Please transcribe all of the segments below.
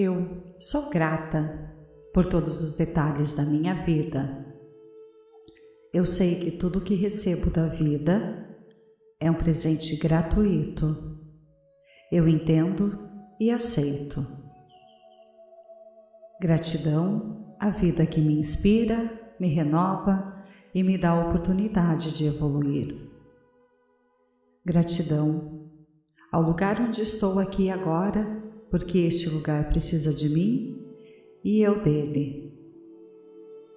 Eu sou grata por todos os detalhes da minha vida. Eu sei que tudo que recebo da vida é um presente gratuito. Eu entendo e aceito. Gratidão à vida que me inspira, me renova e me dá a oportunidade de evoluir. Gratidão ao lugar onde estou aqui agora porque este lugar precisa de mim e eu dele.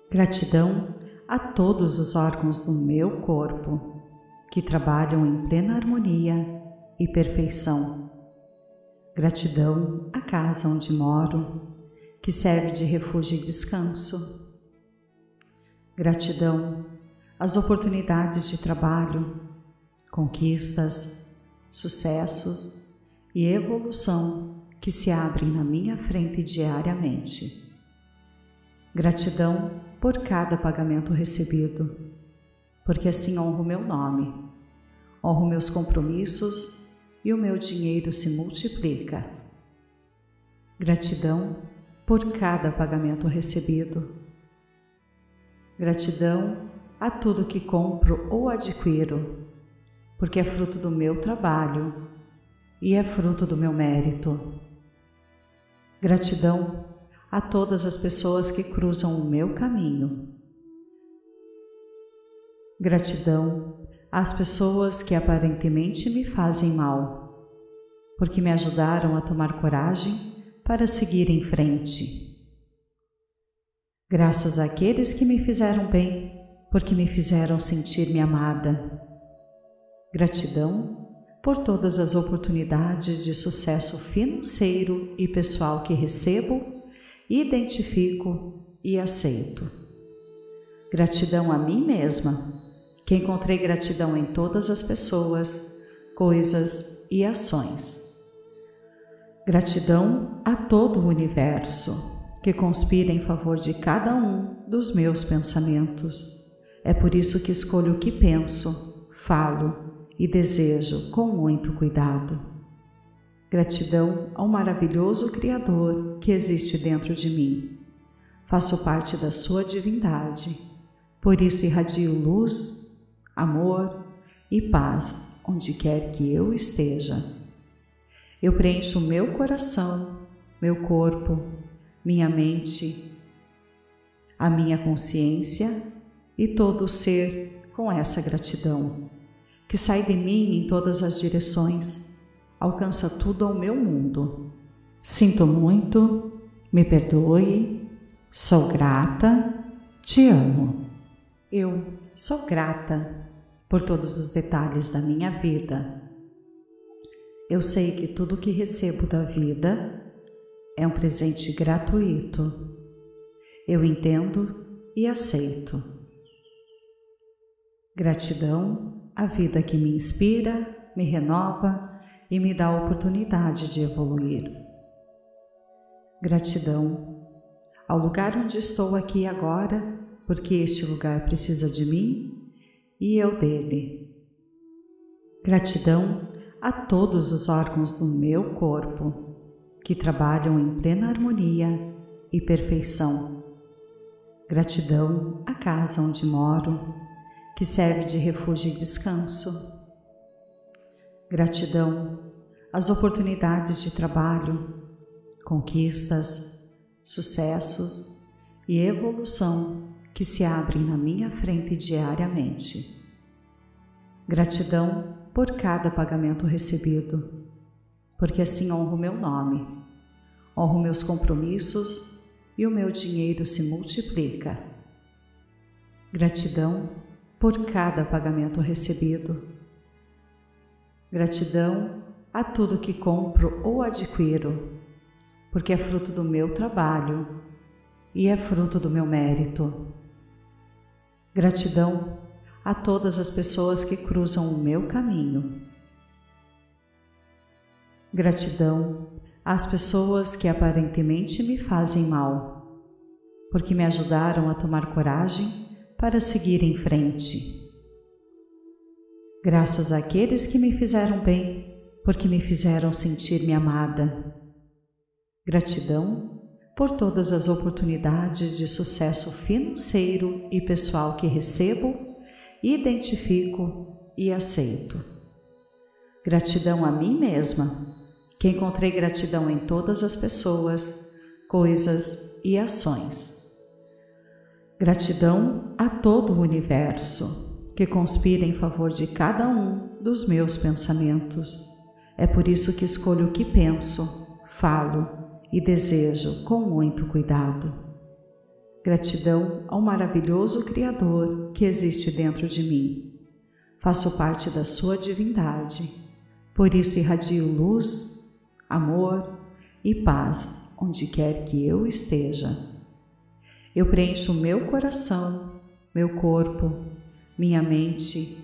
Gratidão a todos os órgãos do meu corpo que trabalham em plena harmonia e perfeição. Gratidão à casa onde moro, que serve de refúgio e descanso. Gratidão às oportunidades de trabalho, conquistas, sucessos e evolução que se abrem na minha frente diariamente. Gratidão por cada pagamento recebido, porque assim honro meu nome, honro meus compromissos e o meu dinheiro se multiplica. Gratidão por cada pagamento recebido. Gratidão a tudo que compro ou adquiro, porque é fruto do meu trabalho e é fruto do meu mérito. Gratidão a todas as pessoas que cruzam o meu caminho. Gratidão às pessoas que aparentemente me fazem mal, porque me ajudaram a tomar coragem para seguir em frente. Graças àqueles que me fizeram bem, porque me fizeram sentir-me amada. Gratidão por todas as oportunidades de sucesso financeiro e pessoal que recebo, identifico e aceito. Gratidão a mim mesma, que encontrei gratidão em todas as pessoas, coisas e ações. Gratidão a todo o universo, que conspira em favor de cada um dos meus pensamentos. É por isso que escolho o que penso, falo e desejo com muito cuidado. Gratidão ao maravilhoso Criador que existe dentro de mim. Faço parte da sua divindade, por isso irradio luz, amor e paz onde quer que eu esteja. Eu preencho meu coração, meu corpo, minha mente, a minha consciência e todo o ser com essa gratidão que sai de mim em todas as direções, alcança tudo ao meu mundo. Sinto muito, me perdoe, sou grata, te amo. Eu sou grata por todos os detalhes da minha vida. Eu sei que tudo que recebo da vida é um presente gratuito. Eu entendo e aceito. Gratidão a vida que me inspira, me renova e me dá a oportunidade de evoluir. Gratidão ao lugar onde estou aqui agora, porque este lugar precisa de mim e eu dele. Gratidão a todos os órgãos do meu corpo que trabalham em plena harmonia e perfeição. Gratidão à casa onde moro, que serve de refúgio e descanso. Gratidão às oportunidades de trabalho, conquistas, sucessos e evolução que se abrem na minha frente diariamente. Gratidão por cada pagamento recebido, porque assim honro meu nome, honro meus compromissos e o meu dinheiro se multiplica. Gratidão por cada pagamento recebido. Gratidão a tudo que compro ou adquiro, porque é fruto do meu trabalho e é fruto do meu mérito. Gratidão a todas as pessoas que cruzam o meu caminho. Gratidão às pessoas que aparentemente me fazem mal, porque me ajudaram a tomar coragem para seguir em frente. Graças àqueles que me fizeram bem, porque me fizeram sentir-me amada. Gratidão por todas as oportunidades de sucesso financeiro e pessoal que recebo, identifico e aceito. Gratidão a mim mesma, que encontrei gratidão em todas as pessoas, coisas e ações. Gratidão a todo o universo, que conspira em favor de cada um dos meus pensamentos. É por isso que escolho o que penso, falo e desejo com muito cuidado. Gratidão ao maravilhoso Criador que existe dentro de mim. Faço parte da sua divindade, por isso irradio luz, amor e paz onde quer que eu esteja. Eu preencho meu coração, meu corpo, minha mente,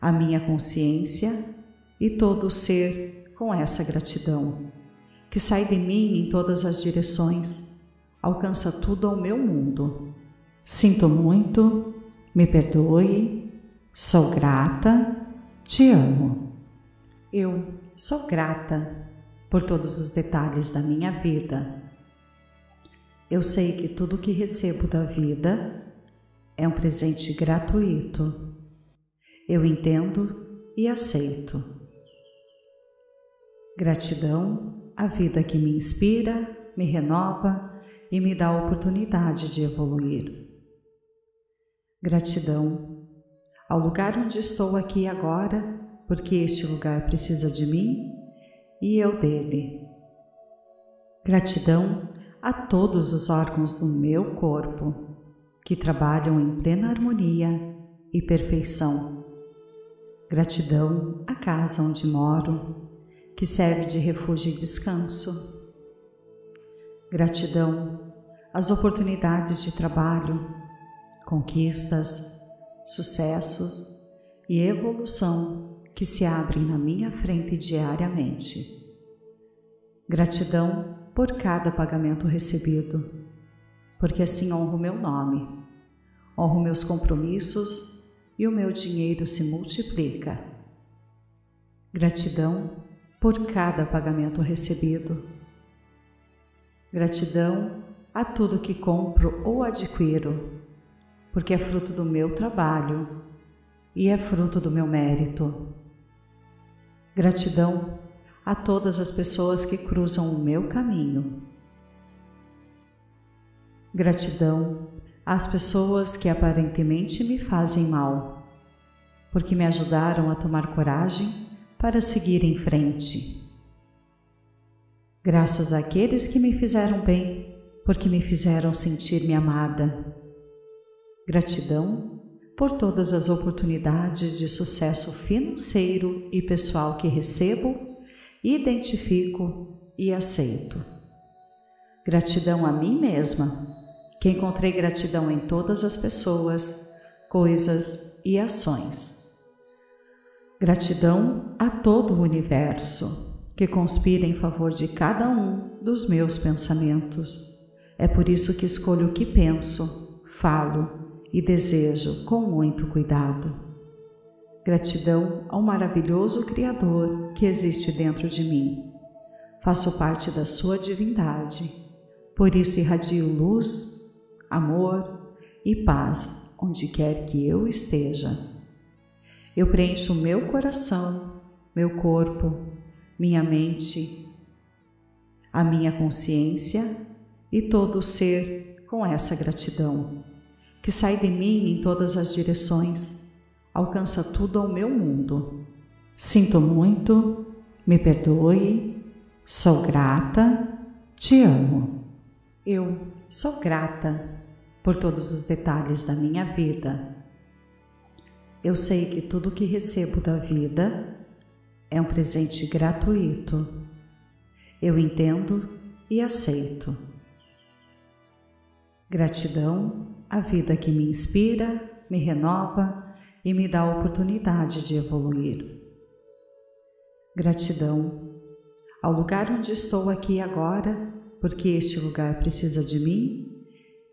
a minha consciência e todo o ser com essa gratidão, que sai de mim em todas as direções, alcança tudo ao meu mundo. Sinto muito, me perdoe, sou grata, te amo. Eu sou grata por todos os detalhes da minha vida eu sei que tudo que recebo da vida é um presente gratuito. Eu entendo e aceito. Gratidão à vida que me inspira, me renova e me dá a oportunidade de evoluir. Gratidão ao lugar onde estou aqui agora, porque este lugar precisa de mim e eu dele. Gratidão a todos os órgãos do meu corpo que trabalham em plena harmonia e perfeição. Gratidão à casa onde moro, que serve de refúgio e descanso. Gratidão às oportunidades de trabalho, conquistas, sucessos e evolução que se abrem na minha frente diariamente. Gratidão por cada pagamento recebido, porque assim honro meu nome, honro meus compromissos e o meu dinheiro se multiplica. Gratidão por cada pagamento recebido. Gratidão a tudo que compro ou adquiro, porque é fruto do meu trabalho e é fruto do meu mérito. Gratidão a todas as pessoas que cruzam o meu caminho. Gratidão às pessoas que aparentemente me fazem mal, porque me ajudaram a tomar coragem para seguir em frente. Graças àqueles que me fizeram bem, porque me fizeram sentir-me amada. Gratidão por todas as oportunidades de sucesso financeiro e pessoal que recebo identifico e aceito. Gratidão a mim mesma, que encontrei gratidão em todas as pessoas, coisas e ações. Gratidão a todo o universo, que conspira em favor de cada um dos meus pensamentos. É por isso que escolho o que penso, falo e desejo com muito cuidado. Gratidão ao maravilhoso Criador que existe dentro de mim. Faço parte da sua divindade, por isso irradio luz, amor e paz onde quer que eu esteja. Eu preencho meu coração, meu corpo, minha mente, a minha consciência e todo o ser com essa gratidão, que sai de mim em todas as direções alcança tudo ao meu mundo. Sinto muito, me perdoe, sou grata, te amo. Eu sou grata por todos os detalhes da minha vida. Eu sei que tudo que recebo da vida é um presente gratuito. Eu entendo e aceito. Gratidão à vida que me inspira, me renova e me dá a oportunidade de evoluir. Gratidão ao lugar onde estou aqui agora, porque este lugar precisa de mim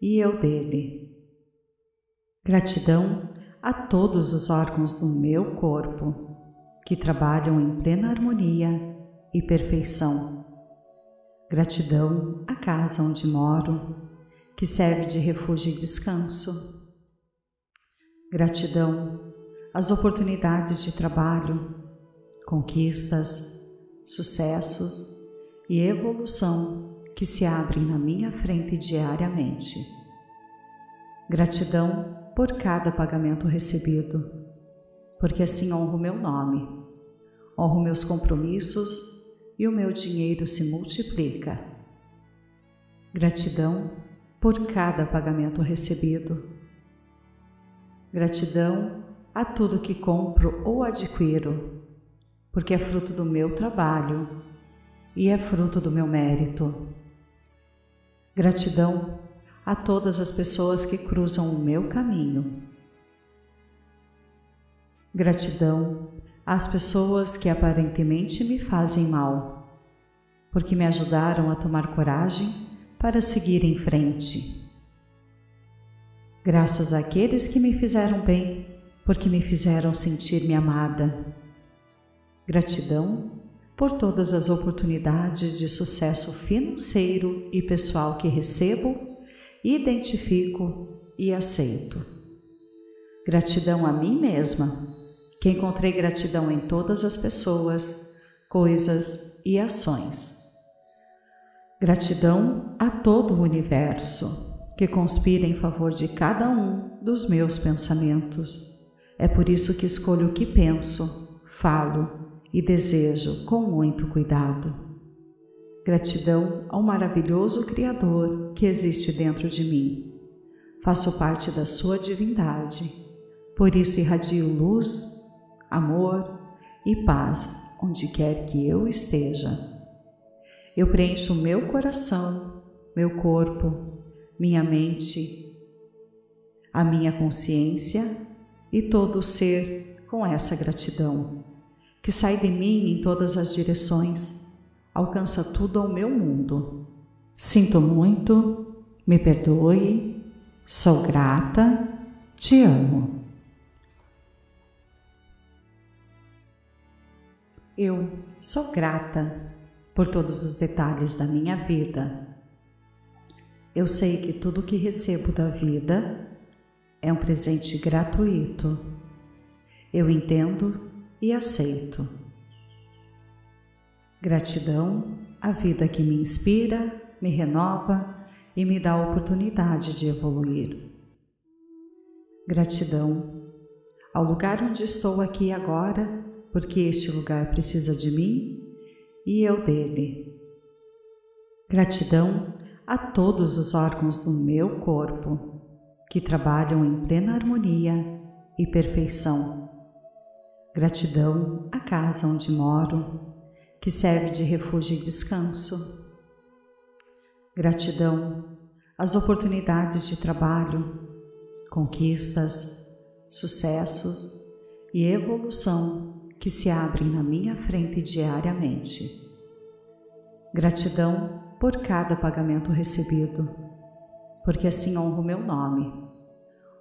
e eu dele. Gratidão a todos os órgãos do meu corpo que trabalham em plena harmonia e perfeição. Gratidão à casa onde moro, que serve de refúgio e descanso. Gratidão às oportunidades de trabalho, conquistas, sucessos e evolução que se abrem na minha frente diariamente. Gratidão por cada pagamento recebido, porque assim honro meu nome, honro meus compromissos e o meu dinheiro se multiplica. Gratidão por cada pagamento recebido. Gratidão a tudo que compro ou adquiro, porque é fruto do meu trabalho e é fruto do meu mérito. Gratidão a todas as pessoas que cruzam o meu caminho. Gratidão às pessoas que aparentemente me fazem mal, porque me ajudaram a tomar coragem para seguir em frente. Graças àqueles que me fizeram bem, porque me fizeram sentir-me amada. Gratidão por todas as oportunidades de sucesso financeiro e pessoal que recebo, identifico e aceito. Gratidão a mim mesma que encontrei gratidão em todas as pessoas, coisas e ações. Gratidão a todo o universo que conspira em favor de cada um dos meus pensamentos. É por isso que escolho o que penso, falo e desejo com muito cuidado. Gratidão ao maravilhoso Criador que existe dentro de mim. Faço parte da sua divindade, por isso irradio luz amor e paz onde quer que eu esteja. Eu preencho meu coração, meu corpo, minha mente, a minha consciência e todo o ser com essa gratidão, que sai de mim em todas as direções, alcança tudo ao meu mundo. Sinto muito, me perdoe, sou grata, te amo. Eu sou grata por todos os detalhes da minha vida. Eu sei que tudo que recebo da vida é um presente gratuito. Eu entendo e aceito. Gratidão à vida que me inspira, me renova e me dá a oportunidade de evoluir. Gratidão ao lugar onde estou aqui agora porque este lugar precisa de mim e eu dele. Gratidão a todos os órgãos do meu corpo que trabalham em plena harmonia e perfeição. Gratidão à casa onde moro, que serve de refúgio e descanso. Gratidão às oportunidades de trabalho, conquistas, sucessos e evolução que se abrem na minha frente diariamente. Gratidão por cada pagamento recebido, porque assim honro meu nome,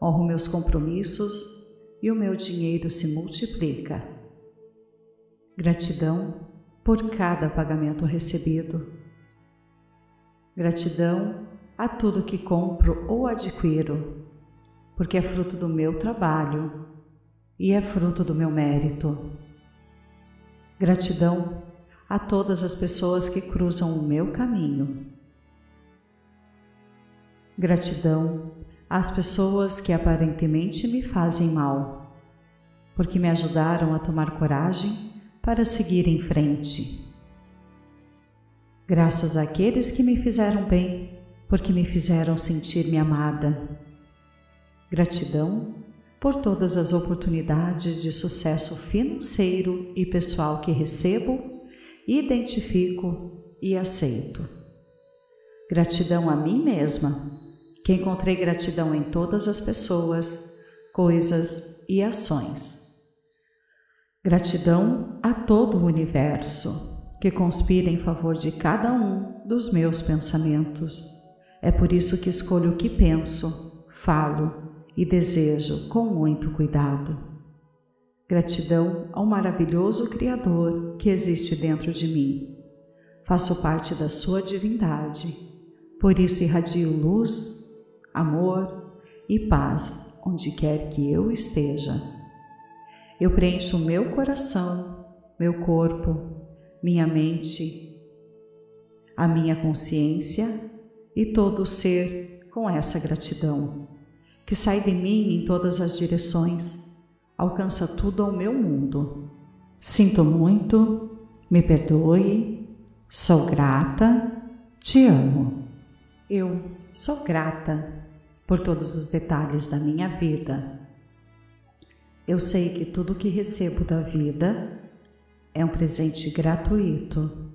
honro meus compromissos e o meu dinheiro se multiplica. Gratidão por cada pagamento recebido. Gratidão a tudo que compro ou adquiro, porque é fruto do meu trabalho e é fruto do meu mérito. Gratidão a todas as pessoas que cruzam o meu caminho. Gratidão às pessoas que aparentemente me fazem mal, porque me ajudaram a tomar coragem para seguir em frente. Graças àqueles que me fizeram bem, porque me fizeram sentir-me amada. Gratidão por todas as oportunidades de sucesso financeiro e pessoal que recebo, identifico e aceito. Gratidão a mim mesma, que encontrei gratidão em todas as pessoas, coisas e ações. Gratidão a todo o universo, que conspira em favor de cada um dos meus pensamentos. É por isso que escolho o que penso, falo e desejo com muito cuidado. Gratidão ao maravilhoso Criador que existe dentro de mim. Faço parte da sua divindade, por isso irradio luz, amor e paz onde quer que eu esteja. Eu preencho meu coração, meu corpo, minha mente, a minha consciência e todo o ser com essa gratidão, que sai de mim em todas as direções, alcança tudo ao meu mundo. Sinto muito, me perdoe, sou grata, te amo. Eu sou grata por todos os detalhes da minha vida. Eu sei que tudo que recebo da vida é um presente gratuito.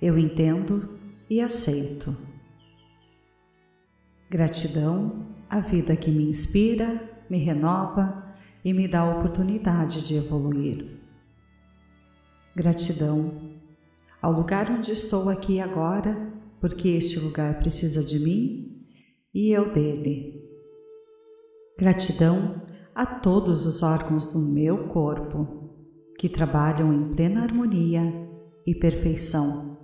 Eu entendo e aceito. Gratidão à vida que me inspira, me renova e me dá a oportunidade de evoluir. Gratidão ao lugar onde estou aqui agora, porque este lugar precisa de mim e eu dele. Gratidão a todos os órgãos do meu corpo que trabalham em plena harmonia e perfeição.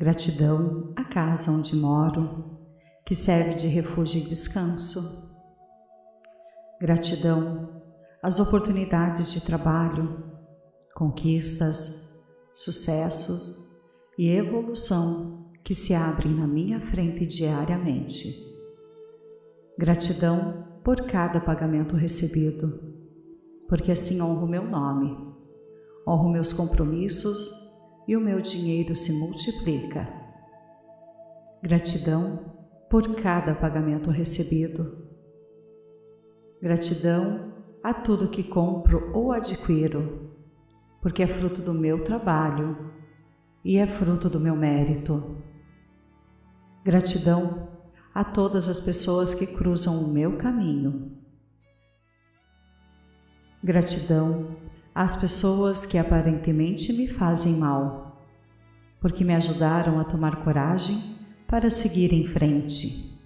Gratidão à casa onde moro, que serve de refúgio e descanso. Gratidão às oportunidades de trabalho, conquistas, sucessos e evolução que se abrem na minha frente diariamente. Gratidão por cada pagamento recebido, porque assim honro meu nome honro meus compromissos e o meu dinheiro se multiplica. Gratidão por cada pagamento recebido. Gratidão a tudo que compro ou adquiro, porque é fruto do meu trabalho e é fruto do meu mérito. Gratidão a todas as pessoas que cruzam o meu caminho. Gratidão às pessoas que aparentemente me fazem mal, porque me ajudaram a tomar coragem para seguir em frente.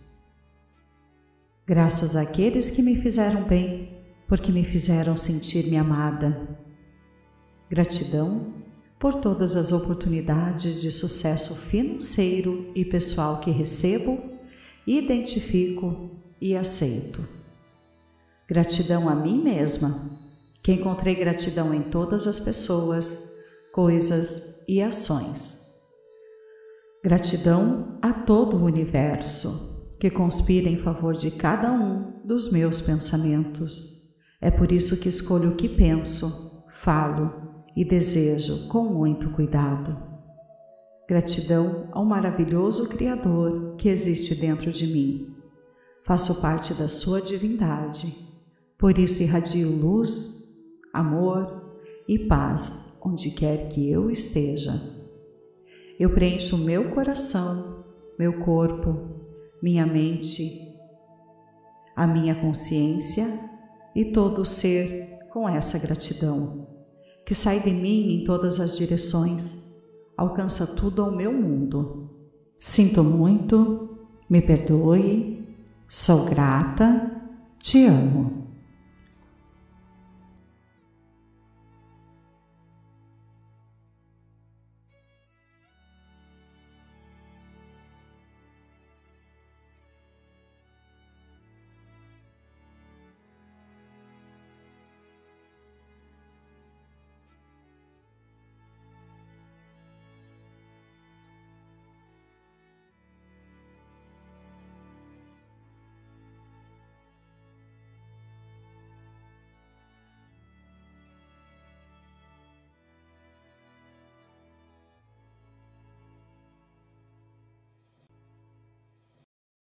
Graças àqueles que me fizeram bem, porque me fizeram sentir-me amada. Gratidão por todas as oportunidades de sucesso financeiro e pessoal que recebo, identifico e aceito. Gratidão a mim mesma que encontrei gratidão em todas as pessoas, coisas e ações. Gratidão a todo o universo que conspira em favor de cada um dos meus pensamentos. É por isso que escolho o que penso, falo e desejo com muito cuidado. Gratidão ao maravilhoso Criador que existe dentro de mim. Faço parte da sua divindade, por isso irradio luz amor e paz onde quer que eu esteja. Eu preencho meu coração, meu corpo, minha mente, a minha consciência e todo o ser com essa gratidão, que sai de mim em todas as direções, alcança tudo ao meu mundo. Sinto muito, me perdoe, sou grata, te amo.